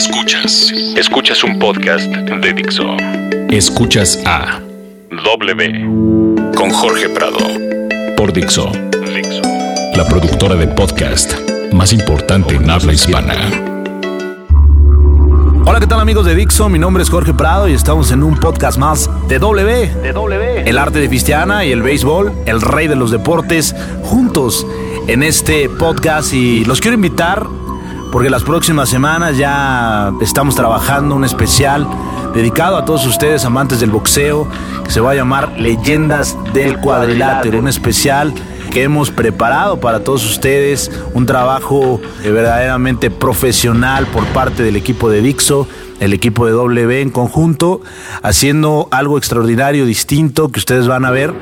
Escuchas. Escuchas un podcast de Dixo. Escuchas a W con Jorge Prado por Dixo, Dixo. la productora de podcast más importante en habla hispana. Hola, ¿qué tal amigos de Dixo? Mi nombre es Jorge Prado y estamos en un podcast más de W. De W. El arte de Cristiana y el béisbol, el rey de los deportes, juntos en este podcast y los quiero invitar porque las próximas semanas ya estamos trabajando un especial dedicado a todos ustedes amantes del boxeo que se va a llamar Leyendas del Cuadrilátero, un especial que hemos preparado para todos ustedes, un trabajo verdaderamente profesional por parte del equipo de Dixo, el equipo de W en conjunto, haciendo algo extraordinario, distinto, que ustedes van a ver,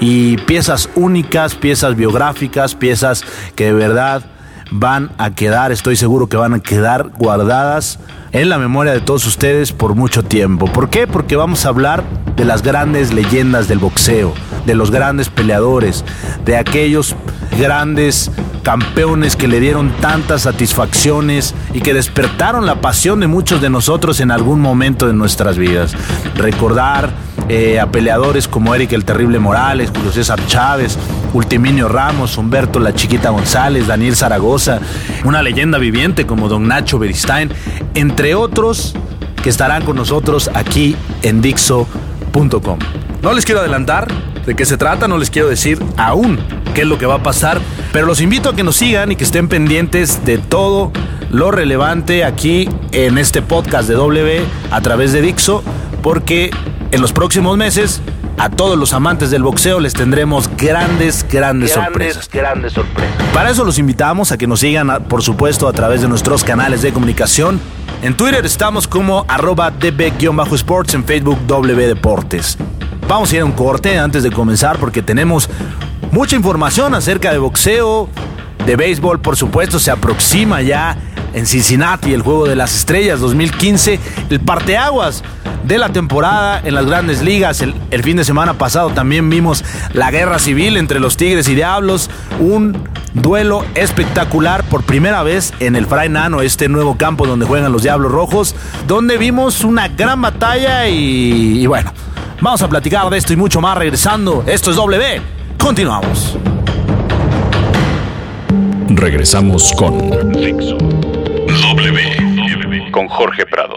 y piezas únicas, piezas biográficas, piezas que de verdad van a quedar, estoy seguro que van a quedar guardadas en la memoria de todos ustedes por mucho tiempo. ¿Por qué? Porque vamos a hablar de las grandes leyendas del boxeo, de los grandes peleadores, de aquellos grandes campeones que le dieron tantas satisfacciones y que despertaron la pasión de muchos de nosotros en algún momento de nuestras vidas. Recordar eh, a peleadores como Eric el Terrible Morales, Julio César Chávez, Ultiminio Ramos, Humberto La Chiquita González, Daniel Zaragoza, una leyenda viviente como Don Nacho Beristain, entre otros que estarán con nosotros aquí en Dixo.com. No les quiero adelantar de qué se trata, no les quiero decir aún qué es lo que va a pasar, pero los invito a que nos sigan y que estén pendientes de todo lo relevante aquí en este podcast de W a través de Dixo, porque en los próximos meses a todos los amantes del boxeo les tendremos grandes, grandes, sorpresas. Grandes sorpresas. Para eso los invitamos a que nos sigan, por supuesto, a través de nuestros canales de comunicación. En Twitter estamos como arroba db-sports, en Facebook W Deportes. Vamos a ir a un corte antes de comenzar porque tenemos mucha información acerca de boxeo, de béisbol, por supuesto, se aproxima ya en Cincinnati el Juego de las Estrellas 2015, el parteaguas de la temporada en las grandes ligas. El, fin de semana pasado también vimos la guerra civil entre los Tigres y Diablos, un duelo espectacular por primera vez en el Fray Nano, este nuevo campo donde juegan los Diablos Rojos, donde vimos una gran batalla y, y bueno, vamos a platicar de esto y mucho más regresando. Esto es W. Continuamos. Regresamos con. W con Jorge Prado.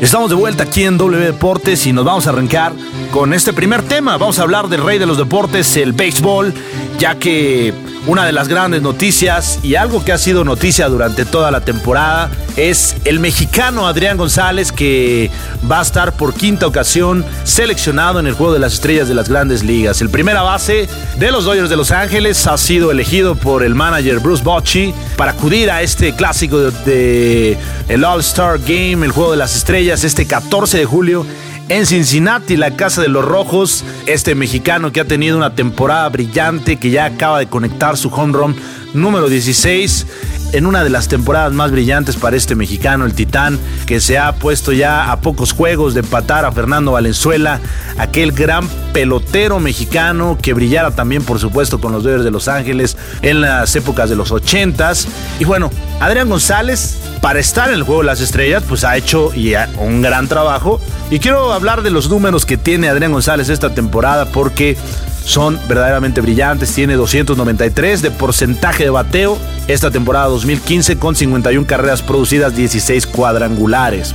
Estamos de vuelta aquí en W Deportes y nos vamos a arrancar con este primer tema. Vamos a hablar del rey de los deportes, el béisbol, ya que una de las grandes noticias y algo que ha sido noticia durante toda la temporada es el mexicano Adrián González que va a estar por quinta ocasión seleccionado en el Juego de las Estrellas de las Grandes Ligas. El primera base de los Dodgers de Los Ángeles ha sido elegido por el manager Bruce Bochy para acudir a este clásico de, de el All-Star Game, el Juego de las Estrellas, este 14 de julio en Cincinnati, la casa de los rojos, este mexicano que ha tenido una temporada brillante, que ya acaba de conectar su home run número 16 en una de las temporadas más brillantes para este mexicano, el Titán, que se ha puesto ya a pocos juegos de empatar a Fernando Valenzuela, aquel gran pelotero mexicano que brillara también, por supuesto, con los Dodgers de Los Ángeles en las épocas de los 80s. Y bueno, Adrián González, para estar en el juego de las estrellas, pues ha hecho un gran trabajo. Y quiero hablar de los números que tiene Adrián González esta temporada porque son verdaderamente brillantes. Tiene 293 de porcentaje de bateo esta temporada 2015 con 51 carreras producidas, 16 cuadrangulares.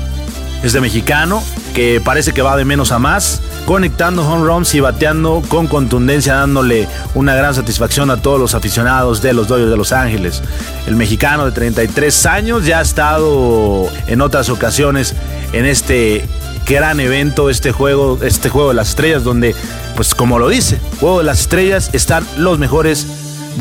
Este mexicano que parece que va de menos a más, conectando home runs y bateando con contundencia, dándole una gran satisfacción a todos los aficionados de los Dodgers de Los Ángeles. El mexicano de 33 años ya ha estado en otras ocasiones en este gran evento, este juego, este juego de las estrellas, donde, pues como lo dice, juego de las estrellas están los mejores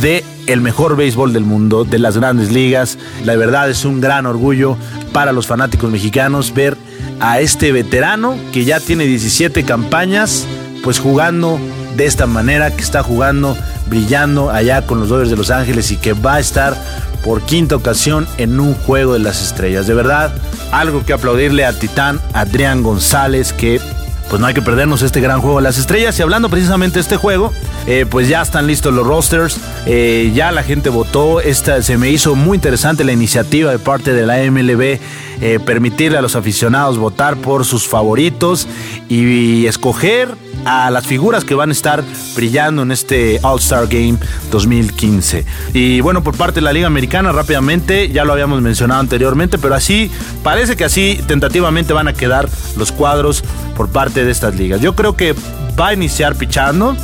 de el mejor béisbol del mundo, de las grandes ligas. La verdad es un gran orgullo para los fanáticos mexicanos ver a este veterano que ya tiene 17 campañas, pues jugando de esta manera, que está jugando, brillando allá con los Dodgers de Los Ángeles y que va a estar por quinta ocasión en un juego de las estrellas. De verdad, algo que aplaudirle a Titán Adrián González, que pues no hay que perdernos este gran juego de las estrellas. Y hablando precisamente de este juego, eh, pues ya están listos los rosters, eh, ya la gente votó, esta, se me hizo muy interesante la iniciativa de parte de la MLB, eh, permitirle a los aficionados votar por sus favoritos y escoger a las figuras que van a estar brillando en este All-Star Game 2015. Y bueno, por parte de la Liga Americana, rápidamente, ya lo habíamos mencionado anteriormente, pero así, parece que así tentativamente van a quedar los cuadros por parte de estas ligas. Yo creo que va a iniciar pichando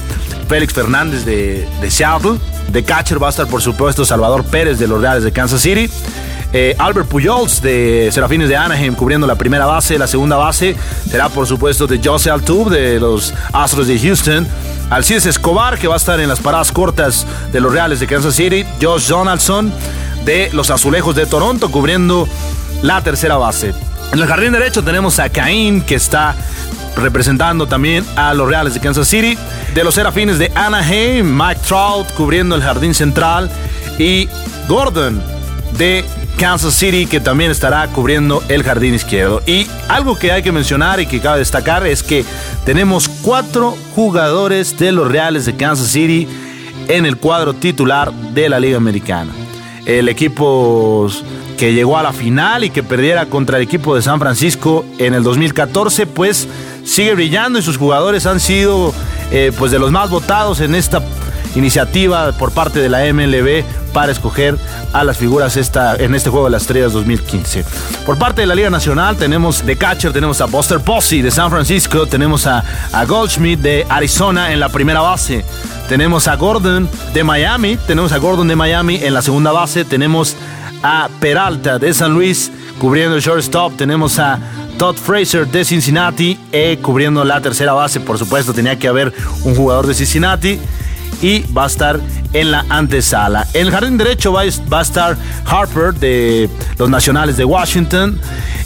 Félix Fernández de, Seattle. De catcher va a estar, por supuesto, Salvador Pérez de los Reales de Kansas City. Eh, Albert Pujols de Serafines de Anaheim cubriendo la primera base. La segunda base será, por supuesto, de Jose Altuve de los Astros de Houston. Alcides Escobar, que va a estar en las paradas cortas de los Reales de Kansas City. Josh Donaldson de los Azulejos de Toronto cubriendo la tercera base. En el jardín derecho tenemos a Caín, que está representando también a los Reales de Kansas City. De los Serafines de Anaheim, Mike Trout cubriendo el jardín central. Y Gordon de Kansas City, que también estará cubriendo el jardín izquierdo. Y algo que hay que mencionar y que cabe destacar es que tenemos cuatro jugadores de los Reales de Kansas City en el cuadro titular de la Liga Americana. El equipo que llegó a la final y que perdiera contra el equipo de San Francisco en el 2014, pues sigue brillando y sus jugadores han sido eh, pues de los más votados en esta iniciativa por parte de la MLB para escoger a las figuras esta, en este juego de las estrellas 2015. Por parte de la Liga Nacional tenemos de catcher, tenemos a Buster Posey de San Francisco, tenemos a, Goldschmidt de Arizona en la primera base, tenemos a Gordon de Miami, tenemos a Gordon de Miami en la segunda base, tenemos a Peralta de San Luis cubriendo el shortstop, tenemos a Todd Fraser de Cincinnati eh, cubriendo la tercera base, por supuesto tenía que haber un jugador de Cincinnati y va a estar en la antesala. En el jardín derecho va, a estar Harper de los Nacionales de Washington,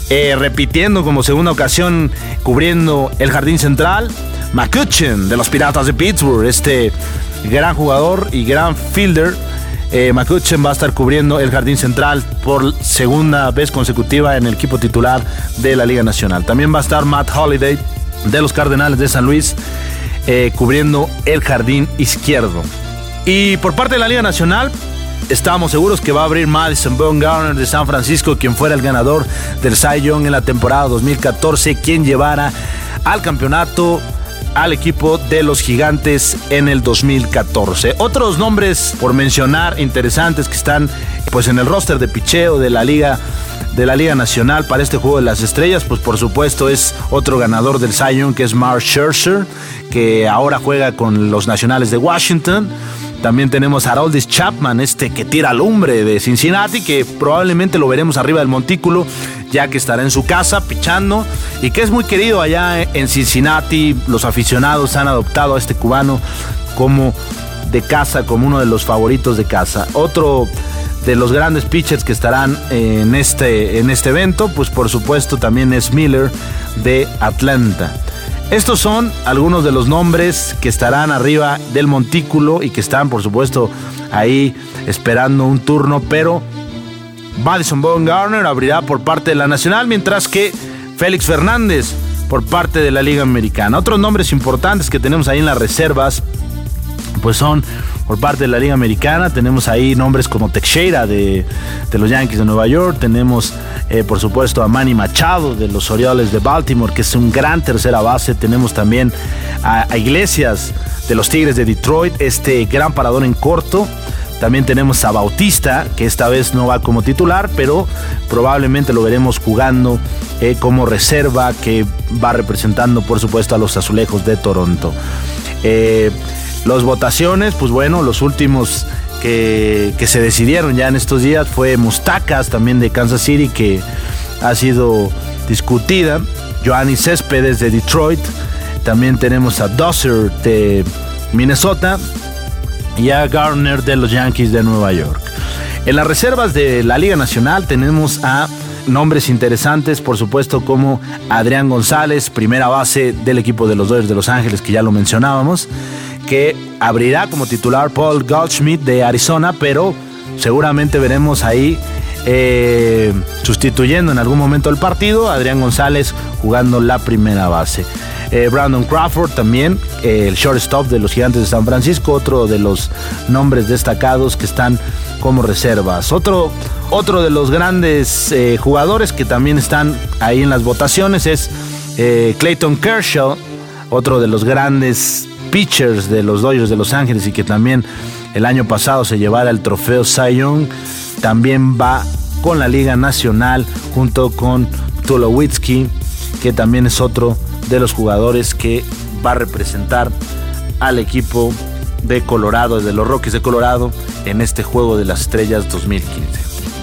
eh, repitiendo como segunda ocasión cubriendo el jardín central. McCutcheon de los Piratas de Pittsburgh, este gran jugador y gran fielder. Eh, McCutcheon va a estar cubriendo el jardín central por segunda vez consecutiva en el equipo titular de la Liga Nacional. También va a estar Matt Holiday de los Cardenales de San Luis eh, cubriendo el jardín izquierdo. Y por parte de la Liga Nacional, estábamos seguros que va a abrir Madison Bumgarner de San Francisco, quien fuera el ganador del Cy Young en la temporada 2014, quien llevara al campeonato al equipo de los gigantes en el 2014. Otros nombres por mencionar interesantes que están pues en el roster de picheo de la liga de la Liga Nacional para este juego de las estrellas, pues por supuesto es otro ganador del Zion que es Mark Scherzer, que ahora juega con los Nacionales de Washington. También tenemos a Haroldis Chapman, este que tira lumbre de Cincinnati, que probablemente lo veremos arriba del montículo, ya que estará en su casa pichando y que es muy querido allá en Cincinnati. Los aficionados han adoptado a este cubano como de casa, como uno de los favoritos de casa. Otro de los grandes pitchers que estarán en este, en este evento, pues por supuesto también es Miller de Atlanta. Estos son algunos de los nombres que estarán arriba del montículo y que están, por supuesto, ahí esperando un turno, pero Madison Garner abrirá por parte de la Nacional, mientras que Félix Fernández por parte de la Liga Americana. Otros nombres importantes que tenemos ahí en las reservas, pues son por parte de la Liga Americana. Tenemos ahí nombres como Teixeira de, los Yankees de Nueva York. Tenemos, eh, por supuesto, a Manny Machado de los Orioles de Baltimore, que es un gran tercera base. Tenemos también a, Iglesias de los Tigres de Detroit, este gran parador en corto. También tenemos a Bautista, que esta vez no va como titular, pero probablemente lo veremos jugando eh, como reserva, que va representando, por supuesto, a los azulejos de Toronto. Eh, las votaciones, pues bueno, los últimos que, se decidieron ya en estos días fue Mustacas, también de Kansas City, que ha sido discutida. Joanny Céspedes de Detroit. También tenemos a Dosser de Minnesota y a Garner de los Yankees de Nueva York. En las reservas de la Liga Nacional tenemos a nombres interesantes, por supuesto, como Adrián González, primera base del equipo de los Dodgers de Los Ángeles, que ya lo mencionábamos que abrirá como titular Paul Goldschmidt de Arizona, pero seguramente veremos ahí eh, sustituyendo en algún momento el partido, Adrián González jugando la primera base. Eh, Brandon Crawford también, eh, el shortstop de los Gigantes de San Francisco, otro de los nombres destacados que están como reservas. Otro, otro de los grandes jugadores que también están ahí en las votaciones es Clayton Kershaw, otro de los grandes pitchers de los Dodgers de Los Ángeles y que también el año pasado se llevara el trofeo Cy Young, también va con la Liga Nacional junto con Tulowitzki, que también es otro de los jugadores que va a representar al equipo de Colorado, de los Rockies de Colorado, en este Juego de las Estrellas 2015.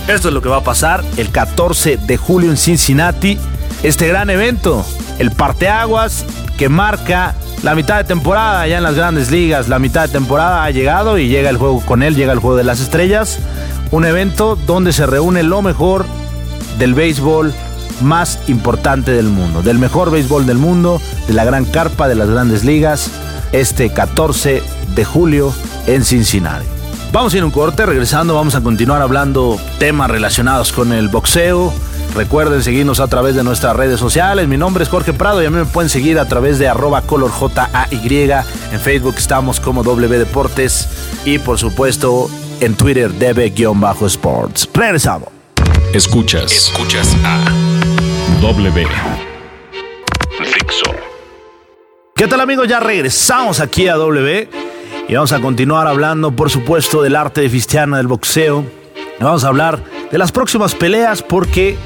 Esto es lo que va a pasar el 14 de julio en Cincinnati. Este gran evento, el parteaguas que marca la mitad de temporada ya en las grandes ligas. La mitad de temporada ha llegado y llega el juego con él, llega el juego de las estrellas. Un evento donde se reúne lo mejor del béisbol más importante del mundo, del mejor béisbol del mundo, de la gran carpa de las grandes ligas, este 14 de julio en Cincinnati. Vamos a ir a un corte, regresando vamos a continuar hablando temas relacionados con el boxeo, Recuerden seguirnos a través de nuestras redes sociales. Mi nombre es Jorge Prado y a mí me pueden seguir a través de arroba colorjay. En Facebook estamos como W Deportes y por supuesto en Twitter db-sports. Regresamos. Escuchas. Escuchas a W. Fixo. ¿Qué tal amigos? Ya regresamos aquí a W y vamos a continuar hablando por supuesto del arte de Fistiana del boxeo. Vamos a hablar de las próximas peleas porque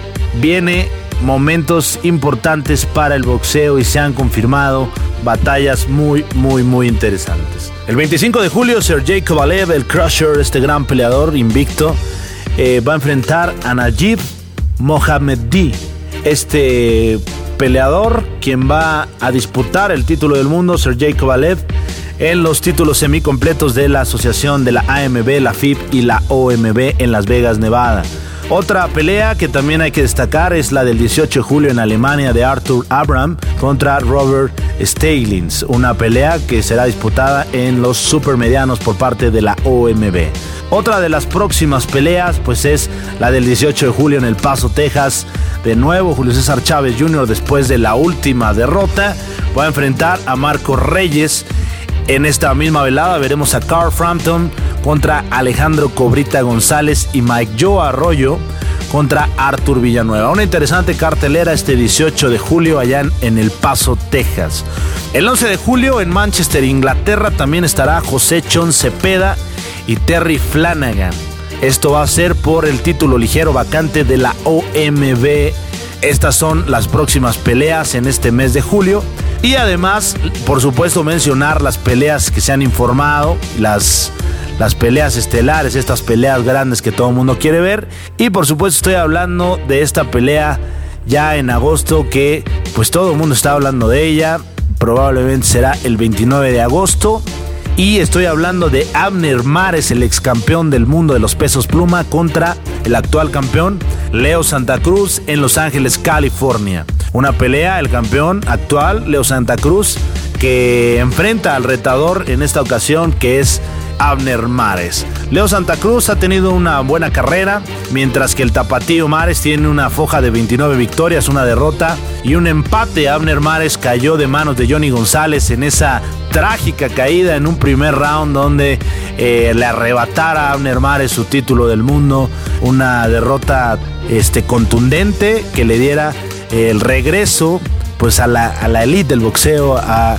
viene momentos importantes para el boxeo y se han confirmado batallas muy, muy, muy interesantes. El 25 de julio, Sergey Kovalev, el Crusher, este gran peleador invicto, eh, va a enfrentar a Najib Mohammedi, este peleador quien va a disputar el título del mundo, Sergey Kovalev, en los títulos semicompletos de la asociación de la AMB, la FIP y la OMB en Las Vegas, Nevada. Otra pelea que también hay que destacar es la del 18 de julio en Alemania de Arthur Abram contra Robert Staglins, una pelea que será disputada en los supermedianos por parte de la OMB. Otra de las próximas peleas pues es la del 18 de julio en El Paso, Texas. De nuevo Julio César Chávez Jr. después de la última derrota va a enfrentar a Marco Reyes. En esta misma velada veremos a Carl Frampton contra Alejandro Cobrita González y Mike Joe Arroyo contra Artur Villanueva. Una interesante cartelera este 18 de julio allá en, El Paso, Texas. El 11 de julio en Manchester, Inglaterra, también estará José Chon Cepeda y Terry Flanagan. Esto va a ser por el título ligero vacante de la OMB. Estas son las próximas peleas en este mes de julio. Y además, por supuesto, mencionar las peleas que se han informado, las las peleas estelares, estas peleas grandes que todo el mundo quiere ver. Y por supuesto estoy hablando de esta pelea ya en agosto que pues todo el mundo está hablando de ella. Probablemente será el 29 de agosto. Y estoy hablando de Abner Mares, el ex campeón del mundo de los pesos pluma, contra el actual campeón Leo Santa Cruz en Los Ángeles, California. Una pelea, el campeón actual, Leo Santa Cruz, que enfrenta al retador en esta ocasión, que es Abner Mares. Leo Santa Cruz ha tenido una buena carrera, mientras que el Tapatío Mares tiene una foja de 29 victorias, una derrota y un empate. Abner Mares cayó de manos de Johnny González en esa trágica caída en un primer round donde eh, le arrebatara a Abner Mares su título del mundo. Una derrota este, contundente que le diera el regreso pues a la, a la elite del boxeo a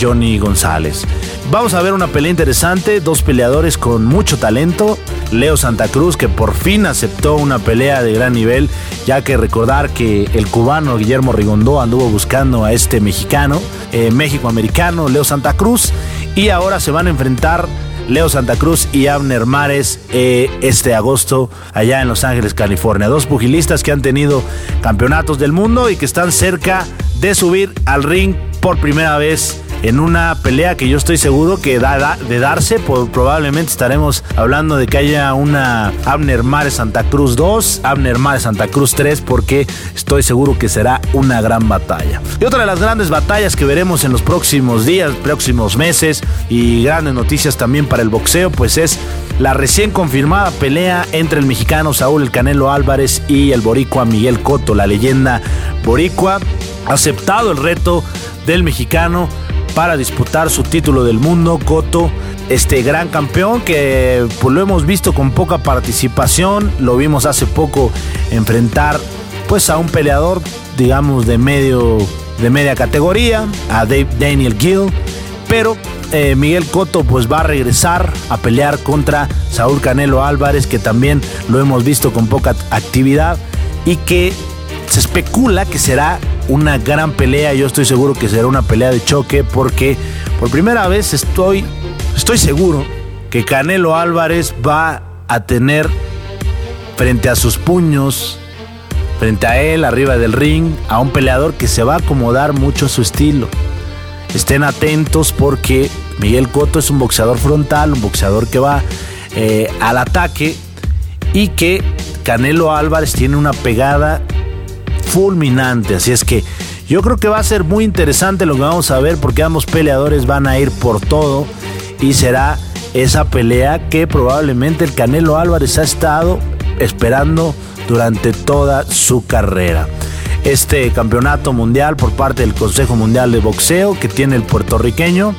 Johnny González. Vamos a ver una pelea interesante, dos peleadores con mucho talento. Leo Santa Cruz que por fin aceptó una pelea de gran nivel, ya que recordar que el cubano Guillermo Rigondó anduvo buscando a este mexicano, eh, México-americano, Leo Santa Cruz, y ahora se van a enfrentar Leo Santa Cruz y Abner Mares eh, este agosto allá en Los Ángeles, California. Dos pugilistas que han tenido campeonatos del mundo y que están cerca de subir al ring por primera vez en una pelea que yo estoy seguro que da, de darse, probablemente estaremos hablando de que haya una Abner Mares Santa Cruz 2, Abner Mares Santa Cruz 3, porque estoy seguro que será una gran batalla. Y otra de las grandes batallas que veremos en los próximos días, próximos meses y grandes noticias también para el boxeo, pues es la recién confirmada pelea entre el mexicano Saúl El Canelo Álvarez y el boricua Miguel Cotto, la leyenda boricua, aceptado el reto del mexicano para disputar su título del mundo. Cotto, este gran campeón que pues, lo hemos visto con poca participación, lo vimos hace poco enfrentar pues a un peleador digamos de medio de media categoría, a Dave Daniel Gill, pero eh, Miguel Cotto pues va a regresar a pelear contra Saúl Canelo Álvarez que también lo hemos visto con poca actividad y que se especula que será una gran pelea. Yo estoy seguro que será una pelea de choque porque por primera vez estoy, estoy seguro que Canelo Álvarez va a tener frente a sus puños, frente a él, arriba del ring, a un peleador que se va a acomodar mucho a su estilo. Estén atentos porque Miguel Cotto es un boxeador frontal, un boxeador que va eh, al ataque y que Canelo Álvarez tiene una pegada fulminante. Así es que yo creo que va a ser muy interesante lo que vamos a ver porque ambos peleadores van a ir por todo y será esa pelea que probablemente el Canelo Álvarez ha estado esperando durante toda su carrera. Este campeonato mundial por parte del Consejo Mundial de Boxeo que tiene el puertorriqueño,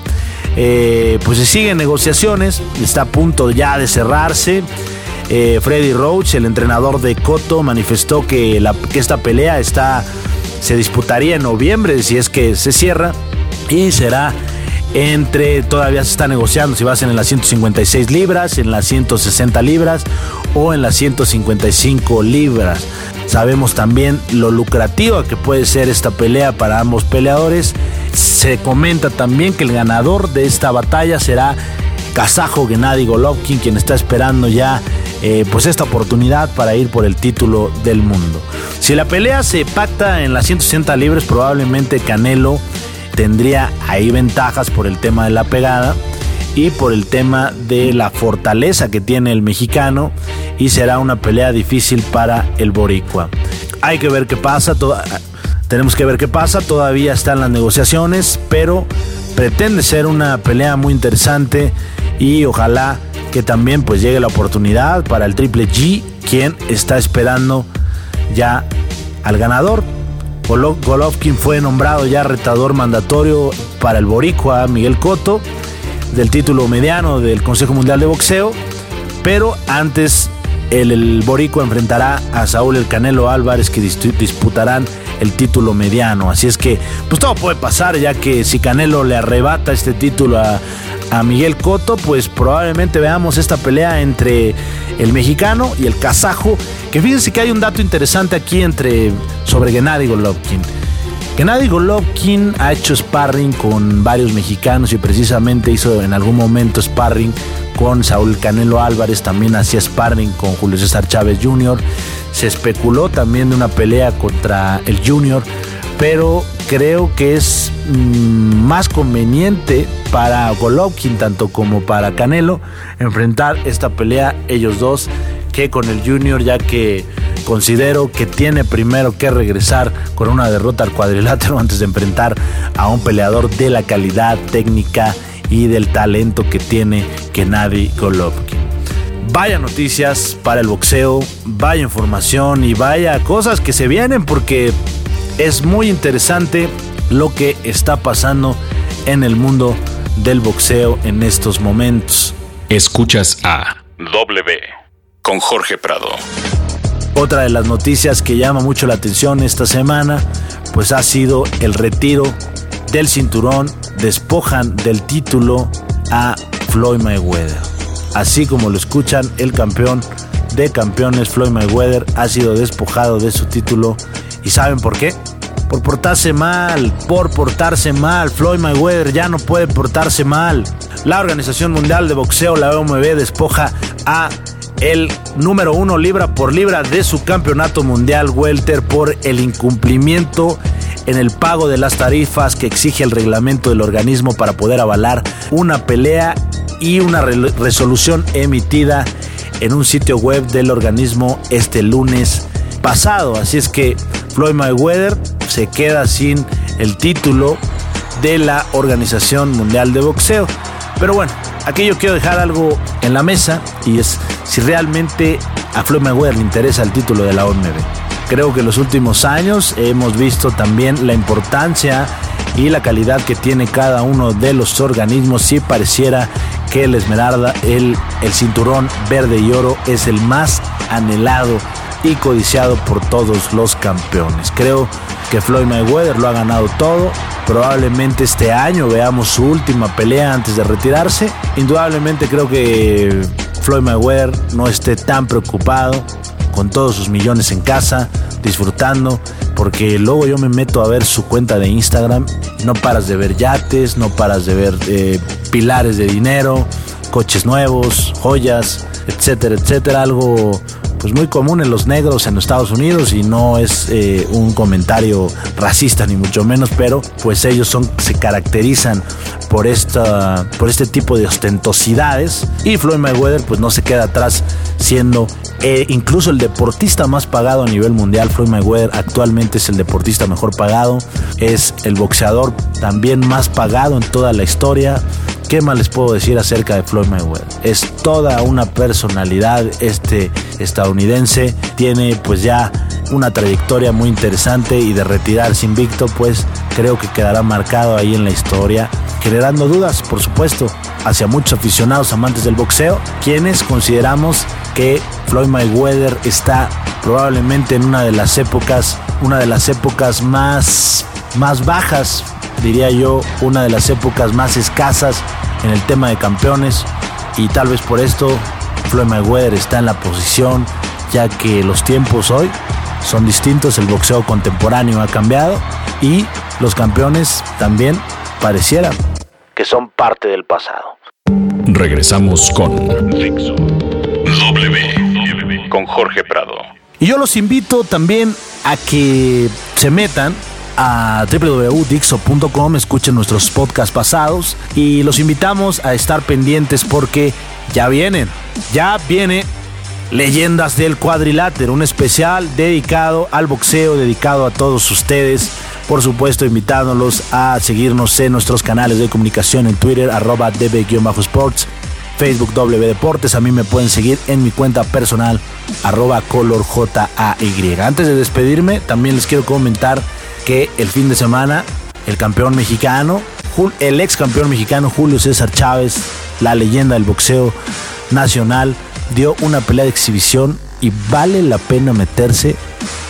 eh, pues se siguen negociaciones, está a punto ya de cerrarse. Eh, Freddy Roach, el entrenador de Coto, manifestó que, esta pelea está, se disputaría en noviembre, si es que se cierra, y será entre, todavía se está negociando si va a ser en las 156 libras, en las 160 libras o en las 155 libras. Sabemos también lo lucrativa que puede ser esta pelea para ambos peleadores. Se comenta también que el ganador de esta batalla será kazajo Gennady Golovkin, quien está esperando ya eh, pues esta oportunidad para ir por el título del mundo. Si la pelea se pacta en las 160 libras, probablemente Canelo tendría ahí ventajas por el tema de la pegada y por el tema de la fortaleza que tiene el mexicano y será una pelea difícil para el boricua. Hay que ver qué pasa, tenemos que ver qué pasa, todavía están las negociaciones, pero pretende ser una pelea muy interesante y ojalá que también pues llegue la oportunidad para el Triple G, quien está esperando ya al ganador. Golovkin fue nombrado ya retador mandatorio para el boricua Miguel Cotto del título mediano del Consejo Mundial de Boxeo, pero antes el, el boricua enfrentará a Saúl El Canelo Álvarez que disputarán el título mediano. Así es que, pues todo puede pasar, ya que si Canelo le arrebata este título a, a Miguel Cotto, pues probablemente veamos esta pelea entre el mexicano y el kazajo. Que fíjense que hay un dato interesante aquí entre sobre Gennady Golovkin. Gennady Golovkin ha hecho sparring con varios mexicanos y precisamente hizo en algún momento sparring con Saúl Canelo Álvarez, también hacía sparring con Julio César Chávez Jr. Se especuló también de una pelea contra el Junior, pero creo que es mm, más conveniente para Golovkin tanto como para Canelo enfrentar esta pelea ellos dos que con el Junior ya que considero que tiene primero que regresar con una derrota al cuadrilátero antes de enfrentar a un peleador de la calidad técnica y del talento que tiene Gennady Golovkin. Vaya noticias para el boxeo, vaya información y vaya cosas que se vienen porque es muy interesante lo que está pasando en el mundo del boxeo en estos momentos. Escuchas a W con Jorge Prado. Otra de las noticias que llama mucho la atención esta semana, pues ha sido el retiro del cinturón. Despojan del título a Floyd Mayweather. Así como lo escuchan, el campeón de campeones, Floyd Mayweather, ha sido despojado de su título ¿Y saben por qué? Por portarse mal, por portarse mal. Floyd Mayweather ya no puede portarse mal. La Organización Mundial de Boxeo, la OMB, despoja a el número uno libra por libra de su campeonato mundial welter por el incumplimiento en el pago de las tarifas que exige el reglamento del organismo para poder avalar una pelea y una resolución emitida en un sitio web del organismo este lunes pasado. Así es que Floyd Mayweather se queda sin el título de la Organización Mundial de Boxeo. Pero bueno, aquí yo quiero dejar algo en la mesa y es si realmente a Floyd Mayweather le interesa el título de la OMB. Creo que en los últimos años hemos visto también la importancia y la calidad que tiene cada uno de los organismos. Si pareciera que el Esmeralda, el, el cinturón verde y oro, es el más anhelado y codiciado por todos los campeones. Creo que Floyd Mayweather lo ha ganado todo. Probablemente este año veamos su última pelea antes de retirarse. Indudablemente creo que Floyd Mayweather no esté tan preocupado con todos sus millones en casa, disfrutando, porque luego yo me meto a ver su cuenta de Instagram no paras de ver yates, no paras de ver eh, pilares de dinero, coches nuevos, joyas, etcétera, etcétera, algo pues muy común en los negros en Estados Unidos y no es eh, un comentario racista ni mucho menos, pero pues ellos son, se caracterizan por, esta, por este tipo de ostentosidades y Floyd Mayweather pues no se queda atrás siendo eh, incluso el deportista más pagado a nivel mundial. Floyd Mayweather actualmente es el deportista mejor pagado, es el boxeador también más pagado en toda la historia. ¿Qué más les puedo decir acerca de Floyd Mayweather? Es toda una personalidad este estadounidense. Tiene pues ya una trayectoria muy interesante y de retirarse invicto pues creo que quedará marcado ahí en la historia. Generando dudas, por supuesto, hacia muchos aficionados amantes del boxeo, quienes consideramos que Floyd Mayweather está probablemente en una de las épocas, una de las épocas más, más bajas diría yo, una de las épocas más escasas en el tema de campeones y tal vez por esto Floyd Mayweather está en la posición ya que los tiempos hoy son distintos, el boxeo contemporáneo ha cambiado y los campeones también parecieran que son parte del pasado. Regresamos con W con Jorge Prado. Y yo los invito también a que se metan a www.dixo.com, escuchen nuestros podcasts pasados y los invitamos a estar pendientes porque ya vienen, ya viene Leyendas del Cuadrilátero, un especial dedicado al boxeo, dedicado a todos ustedes. Por supuesto, invitándolos a seguirnos en nuestros canales de comunicación en Twitter, arroba db-sports, Facebook W Deportes. A mí me pueden seguir en mi cuenta personal, arroba colorjay. Antes de despedirme, también les quiero comentar que el fin de semana el campeón mexicano, el ex campeón mexicano Julio César Chávez, la leyenda del boxeo nacional, dio una pelea de exhibición y vale la pena meterse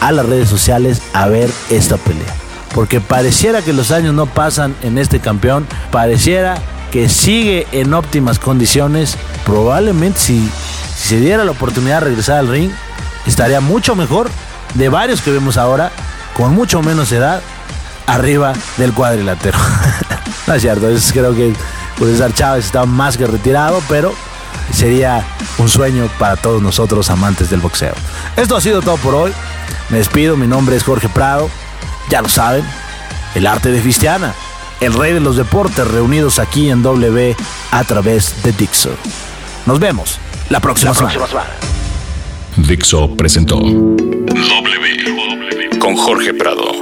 a las redes sociales a ver esta pelea. Porque pareciera que los años no pasan en este campeón, pareciera que sigue en óptimas condiciones. Probablemente si, si se diera la oportunidad de regresar al ring, estaría mucho mejor de varios que vemos ahora con mucho menos edad arriba del cuadrilátero. no es cierto, es, creo que César Chávez está más que retirado, pero sería un sueño para todos nosotros amantes del boxeo. Esto ha sido todo por hoy. Me despido, mi nombre es Jorge Prado. Ya lo saben, el arte de Cristiana, el rey de los deportes reunidos aquí en W a través de Dixo. Nos vemos la próxima, semana. Dixo presentó W con Jorge Prado.